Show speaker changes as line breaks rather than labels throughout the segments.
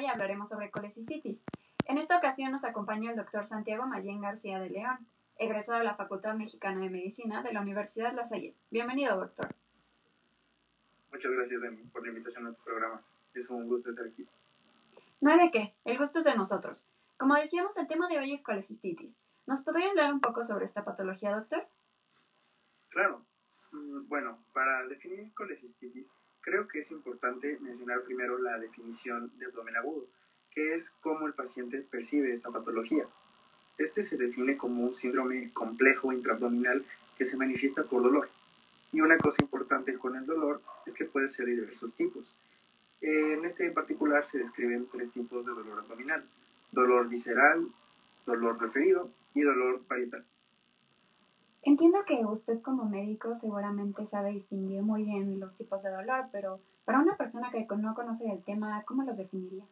hoy hablaremos sobre colecistitis. En esta ocasión nos acompaña el doctor Santiago Mayén García de León, egresado de la Facultad Mexicana de Medicina de la Universidad La Salle. Bienvenido, doctor.
Muchas gracias por la invitación a tu programa. Es un gusto estar aquí.
No hay de qué, el gusto es de nosotros. Como decíamos, el tema de hoy es colecistitis. ¿Nos podría hablar un poco sobre esta patología, doctor?
Claro. Mm, bueno, para definir colecistitis, creo que es importante mencionar primero la definición de abdomen agudo, que es cómo el paciente percibe esta patología. Este se define como un síndrome complejo intraabdominal que se manifiesta por dolor. Y una cosa importante con el dolor es que puede ser de diversos tipos. En este en particular se describen tres tipos de dolor abdominal. Dolor visceral, dolor referido y dolor parietal.
Entiendo que usted como médico seguramente sabe distinguir muy bien los tipos de dolor, pero para una persona que no conoce el tema, ¿cómo los definiría?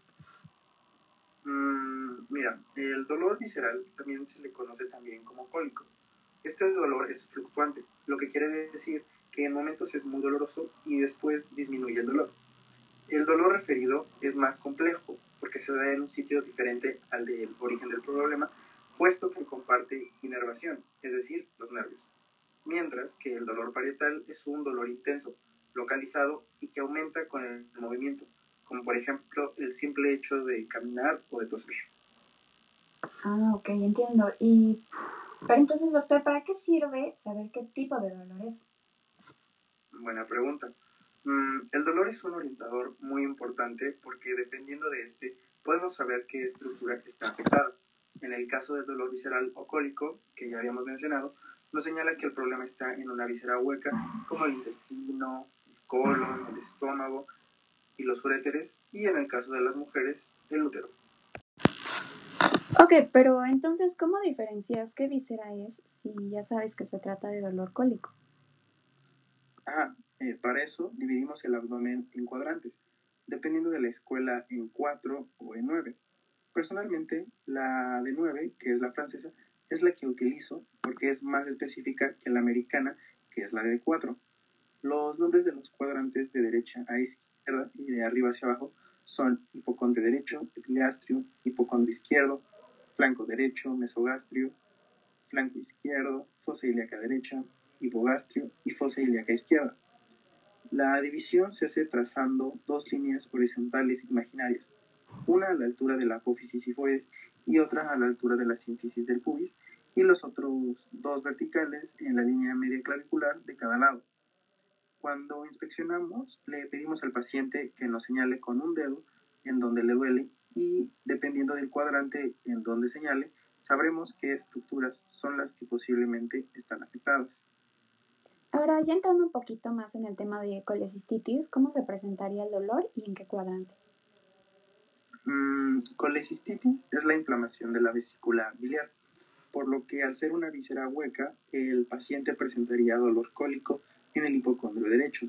Mm, mira, el dolor visceral también se le conoce también como cólico. Este dolor es fluctuante, lo que quiere decir que en momentos es muy doloroso y después disminuye el dolor. El dolor referido es más complejo porque se da en un sitio diferente al del origen del problema puesto que comparte inervación, es decir, los nervios. Mientras que el dolor parietal es un dolor intenso, localizado y que aumenta con el movimiento, como por ejemplo el simple hecho de caminar o de toser.
Ah, ok, entiendo. Y, pero entonces, doctor, ¿para qué sirve saber qué tipo de dolor es?
Buena pregunta. Mm, el dolor es un orientador muy importante porque dependiendo de este, podemos saber qué estructura está afectada. En el caso del dolor visceral o cólico, que ya habíamos mencionado, nos señala que el problema está en una visera hueca, como el intestino, el colon, el estómago y los uréteres, y en el caso de las mujeres, el útero.
Ok, pero entonces, ¿cómo diferencias qué visera es si ya sabes que se trata de dolor cólico?
Ah, eh, para eso dividimos el abdomen en cuadrantes, dependiendo de la escuela en cuatro o en nueve. Personalmente, la de 9, que es la francesa, es la que utilizo porque es más específica que la americana, que es la de 4. Los nombres de los cuadrantes de derecha a izquierda y de arriba hacia abajo son hipocondrio derecho, epigastrio, hipocondrio izquierdo, flanco derecho, mesogastrio, flanco izquierdo, fosa ilíaca derecha, hipogastrio y fosa ilíaca izquierda. La división se hace trazando dos líneas horizontales imaginarias una a la altura de la apófisis sifoides y otra a la altura de la sínfisis del pubis, y los otros dos verticales en la línea media clavicular de cada lado. Cuando inspeccionamos, le pedimos al paciente que nos señale con un dedo en donde le duele y, dependiendo del cuadrante en donde señale, sabremos qué estructuras son las que posiblemente están afectadas.
Ahora, ya entrando un poquito más en el tema de colecistitis, ¿cómo se presentaría el dolor y en qué cuadrante?
Mm, es la inflamación de la vesícula biliar, por lo que al ser una víscera hueca, el paciente presentaría dolor cólico en el hipocondrio derecho,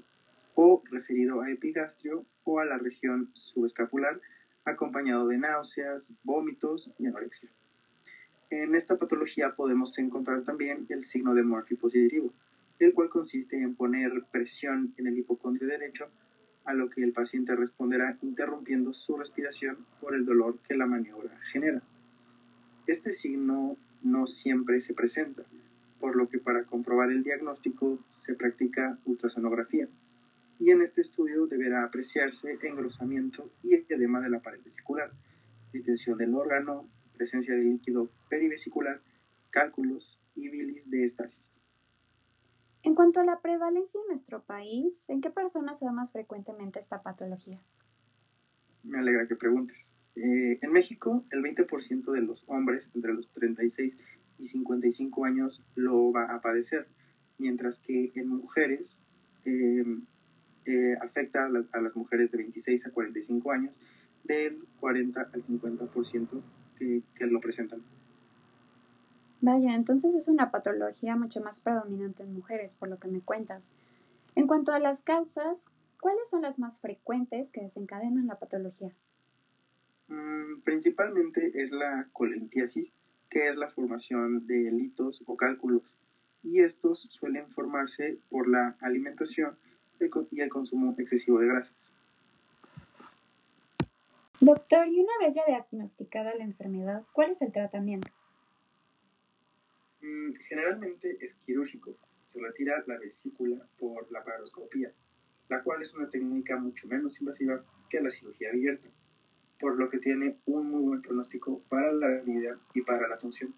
o referido a epigastrio o a la región subescapular, acompañado de náuseas, vómitos y anorexia. En esta patología podemos encontrar también el signo de Murphy positivo, el cual consiste en poner presión en el hipocondrio derecho a lo que el paciente responderá interrumpiendo su respiración por el dolor que la maniobra genera. Este signo no siempre se presenta, por lo que para comprobar el diagnóstico se practica ultrasonografía. Y en este estudio deberá apreciarse engrosamiento y edema de la pared vesicular, distensión del órgano, presencia de líquido perivesicular, cálculos y bilis de estasis.
En cuanto a la prevalencia en nuestro país, ¿en qué personas se da más frecuentemente esta patología?
Me alegra que preguntes. Eh, en México, el 20% de los hombres entre los 36 y 55 años lo va a padecer, mientras que en mujeres eh, eh, afecta a, las mujeres de 26 a 45 años del 40 al 50% que, que lo presentan.
Vaya, entonces es una patología mucho más predominante en mujeres, por lo que me cuentas. En cuanto a las causas, ¿cuáles son las más frecuentes que desencadenan la patología?
Mm, principalmente es la colentiasis, que es la formación de litos o cálculos, y estos suelen formarse por la alimentación y el consumo excesivo de grasas.
Doctor, y una vez ya diagnosticada la enfermedad, ¿cuál es el tratamiento?
Mm, generalmente es quirúrgico. Se retira la vesícula por la paroscopía, la cual es una técnica mucho menos invasiva que la cirugía abierta, por lo que tiene un muy buen pronóstico para la vida y para la función.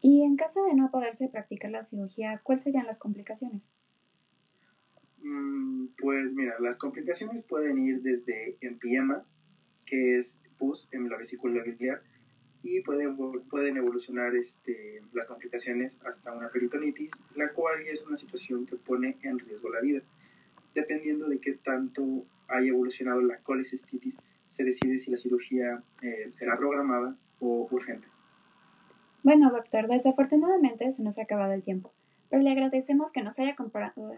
Y en caso de no poderse practicar la cirugía, ¿cuáles serían las complicaciones?
Mm, pues mira, las complicaciones pueden ir desde empiema, que es pus en la vesícula biliar, y pueden, pueden evolucionar este, las complicaciones hasta una peritonitis, la cual es una situación que pone en riesgo la vida. Dependiendo de qué tanto haya evolucionado la colecistitis, se decide si la cirugía eh, será programada o urgente.
Bueno, doctor, desafortunadamente se nos ha acabado el tiempo, pero le agradecemos que nos haya comparado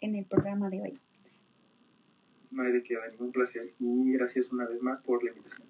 en el programa de hoy.
No hay de qué, ningún placer y gracias una vez más por la invitación.